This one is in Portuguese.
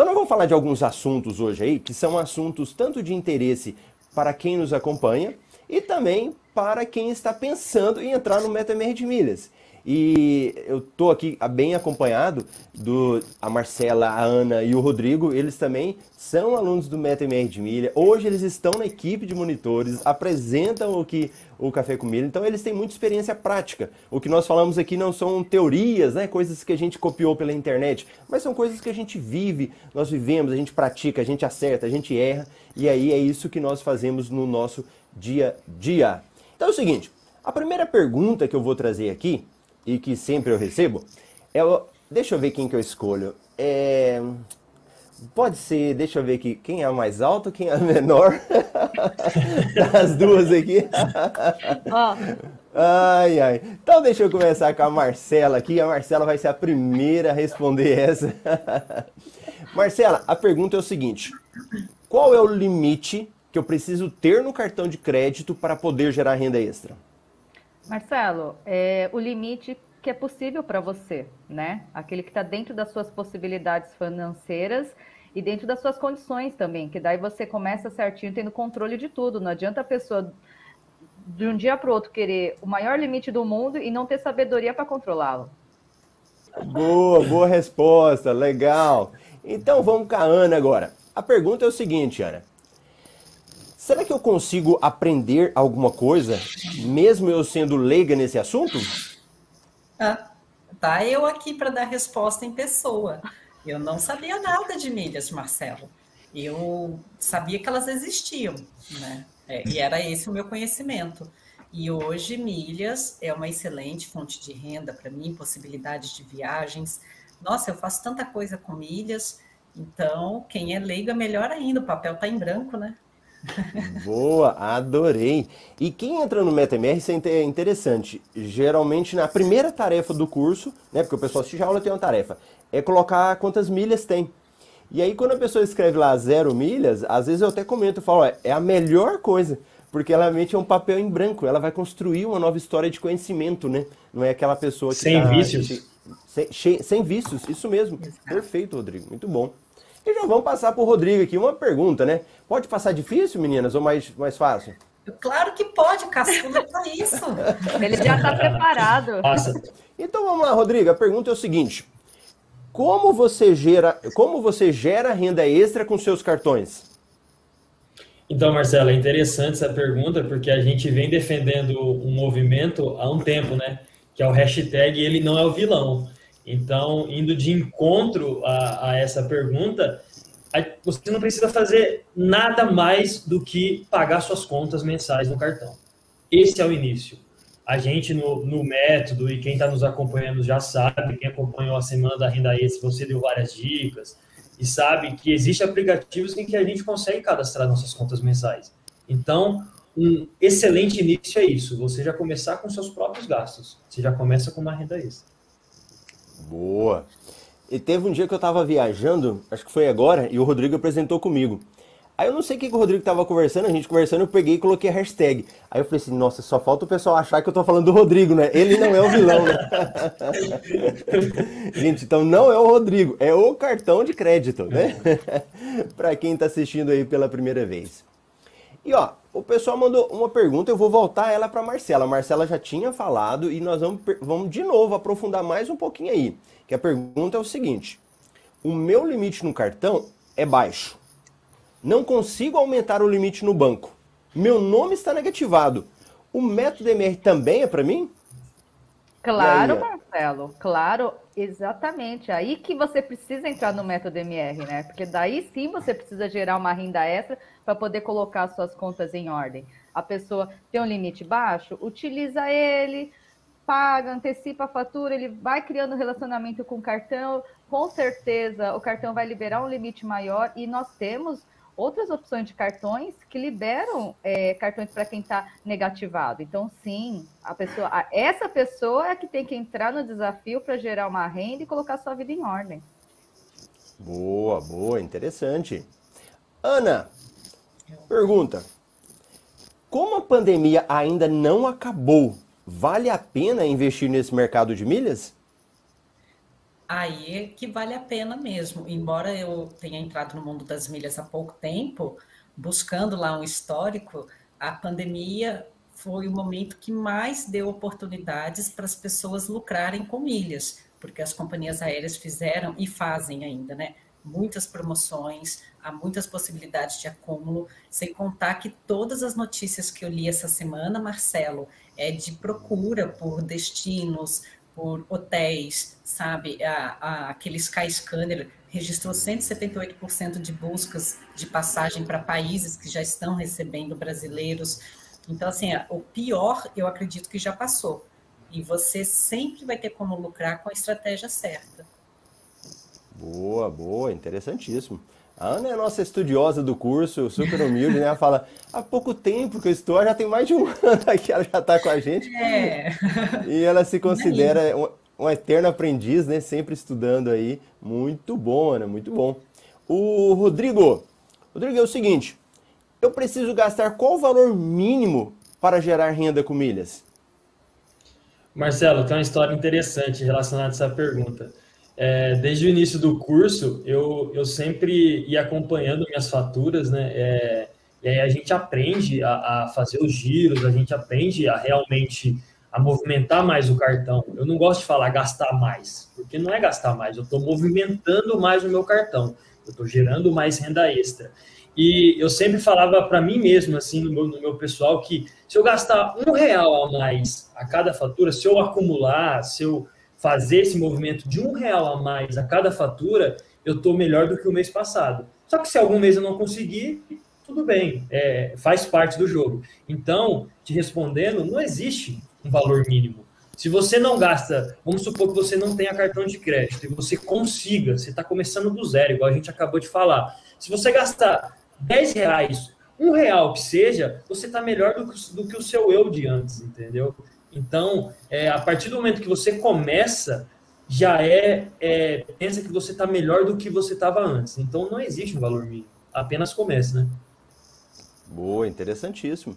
Então nós vamos falar de alguns assuntos hoje aí, que são assuntos tanto de interesse para quem nos acompanha e também para quem está pensando em entrar no MetaMR de milhas. E eu estou aqui bem acompanhado do a Marcela, a Ana e o Rodrigo. Eles também são alunos do MetaMR de Milha. Hoje eles estão na equipe de monitores, apresentam o que o Café com Milha. Então eles têm muita experiência prática. O que nós falamos aqui não são teorias, né, coisas que a gente copiou pela internet, mas são coisas que a gente vive, nós vivemos, a gente pratica, a gente acerta, a gente erra. E aí é isso que nós fazemos no nosso dia a dia. Então é o seguinte, a primeira pergunta que eu vou trazer aqui e que sempre eu recebo, é o, deixa eu ver quem que eu escolho. É, pode ser, deixa eu ver aqui, quem é mais alto, quem é menor? Das duas aqui. Ai, ai. Então deixa eu começar com a Marcela aqui. A Marcela vai ser a primeira a responder essa. Marcela, a pergunta é o seguinte: qual é o limite que eu preciso ter no cartão de crédito para poder gerar renda extra? Marcelo, é o limite que é possível para você, né? Aquele que está dentro das suas possibilidades financeiras e dentro das suas condições também, que daí você começa certinho tendo controle de tudo. Não adianta a pessoa de um dia para o outro querer o maior limite do mundo e não ter sabedoria para controlá-lo. Boa, boa resposta, legal. Então vamos com a Ana agora. A pergunta é o seguinte, Ana. Será que eu consigo aprender alguma coisa, mesmo eu sendo leiga nesse assunto? Ah, tá eu aqui para dar resposta em pessoa. Eu não sabia nada de milhas, Marcelo. Eu sabia que elas existiam, né? É, e era esse o meu conhecimento. E hoje, milhas é uma excelente fonte de renda para mim, possibilidades de viagens. Nossa, eu faço tanta coisa com milhas. Então, quem é leigo é melhor ainda. O papel está em branco, né? Boa, adorei. E quem entra no MetaMR, isso é interessante. Geralmente, na primeira tarefa do curso, né? Porque o pessoal assiste a aula tem uma tarefa, é colocar quantas milhas tem. E aí, quando a pessoa escreve lá zero milhas, às vezes eu até comento, eu falo, é a melhor coisa, porque ela mente é um papel em branco, ela vai construir uma nova história de conhecimento, né? Não é aquela pessoa que. Sem tá, vícios. Sem, sem vícios, isso mesmo. Perfeito, Rodrigo, muito bom. E já vamos passar para o Rodrigo aqui uma pergunta, né? Pode passar difícil, meninas, ou mais, mais fácil? Claro que pode, caçula para isso. Ele já está preparado. Passa. Então vamos lá, Rodrigo. A pergunta é o seguinte: como você gera, como você gera renda extra com seus cartões? Então, Marcelo, é interessante essa pergunta porque a gente vem defendendo um movimento há um tempo, né? Que é o hashtag ele não é o vilão. Então, indo de encontro a, a essa pergunta, você não precisa fazer nada mais do que pagar suas contas mensais no cartão. Esse é o início. A gente no, no método, e quem está nos acompanhando já sabe, quem acompanhou a Semana da Renda Extra, você deu várias dicas, e sabe que existem aplicativos em que a gente consegue cadastrar nossas contas mensais. Então, um excelente início é isso, você já começar com seus próprios gastos. Você já começa com uma renda extra. Boa. E teve um dia que eu tava viajando, acho que foi agora, e o Rodrigo apresentou comigo. Aí eu não sei o que, o Rodrigo tava conversando, a gente conversando, eu peguei e coloquei a hashtag. Aí eu falei assim, nossa, só falta o pessoal achar que eu tô falando do Rodrigo, né? Ele não é o vilão, né? gente, então não é o Rodrigo, é o cartão de crédito, né? para quem tá assistindo aí pela primeira vez. E ó, o pessoal mandou uma pergunta, eu vou voltar ela para Marcela. A Marcela já tinha falado e nós vamos, vamos de novo aprofundar mais um pouquinho aí. Que a pergunta é o seguinte: o meu limite no cartão é baixo. Não consigo aumentar o limite no banco. Meu nome está negativado. O método MR também é para mim? Claro, aí, Marcelo, claro, exatamente. Aí que você precisa entrar no método MR, né? Porque daí sim você precisa gerar uma renda extra para poder colocar suas contas em ordem. A pessoa tem um limite baixo, utiliza ele, paga, antecipa a fatura, ele vai criando relacionamento com o cartão, com certeza o cartão vai liberar um limite maior e nós temos outras opções de cartões que liberam é, cartões para quem está negativado. Então, sim, a pessoa, essa pessoa é que tem que entrar no desafio para gerar uma renda e colocar sua vida em ordem. Boa, boa, interessante. Ana, pergunta: como a pandemia ainda não acabou, vale a pena investir nesse mercado de milhas? Aí é que vale a pena mesmo. Embora eu tenha entrado no mundo das milhas há pouco tempo, buscando lá um histórico, a pandemia foi o momento que mais deu oportunidades para as pessoas lucrarem com milhas, porque as companhias aéreas fizeram e fazem ainda, né? Muitas promoções, há muitas possibilidades de acúmulo, sem contar que todas as notícias que eu li essa semana, Marcelo, é de procura por destinos, por hotéis, sabe? A, a, aquele Skyscanner registrou 178% de buscas de passagem para países que já estão recebendo brasileiros. Então, assim, o pior eu acredito que já passou. E você sempre vai ter como lucrar com a estratégia certa. Boa, boa, interessantíssimo. A Ana é a nossa estudiosa do curso, super humilde, né? Ela fala, há pouco tempo que eu estou, já tem mais de um ano que ela já está com a gente. É. E ela se considera um, um eterno aprendiz, né? Sempre estudando aí. Muito bom, Ana, muito bom. O Rodrigo, Rodrigo, é o seguinte, eu preciso gastar qual o valor mínimo para gerar renda com milhas? Marcelo, tem uma história interessante relacionada a essa pergunta. É, desde o início do curso, eu, eu sempre ia acompanhando minhas faturas, né? É, e aí a gente aprende a, a, fazer os giros, a gente aprende a realmente a movimentar mais o cartão. Eu não gosto de falar gastar mais, porque não é gastar mais, eu estou movimentando mais o meu cartão, eu estou gerando mais renda extra. E eu sempre falava para mim mesmo, assim, no meu, no meu pessoal, que se eu gastar um real a mais a cada fatura, se eu acumular, se eu fazer esse movimento de um real a mais a cada fatura, eu estou melhor do que o mês passado. Só que se algum mês eu não conseguir, tudo bem, é, faz parte do jogo. Então, te respondendo, não existe um valor mínimo. Se você não gasta, vamos supor que você não tenha cartão de crédito e você consiga, você está começando do zero, igual a gente acabou de falar. Se você gastar 10 reais, um real que seja, você está melhor do que, do que o seu eu de antes, entendeu? Então, é, a partir do momento que você começa, já é, é pensa que você está melhor do que você estava antes. Então, não existe um valor mínimo, apenas começa, né? Boa, interessantíssimo.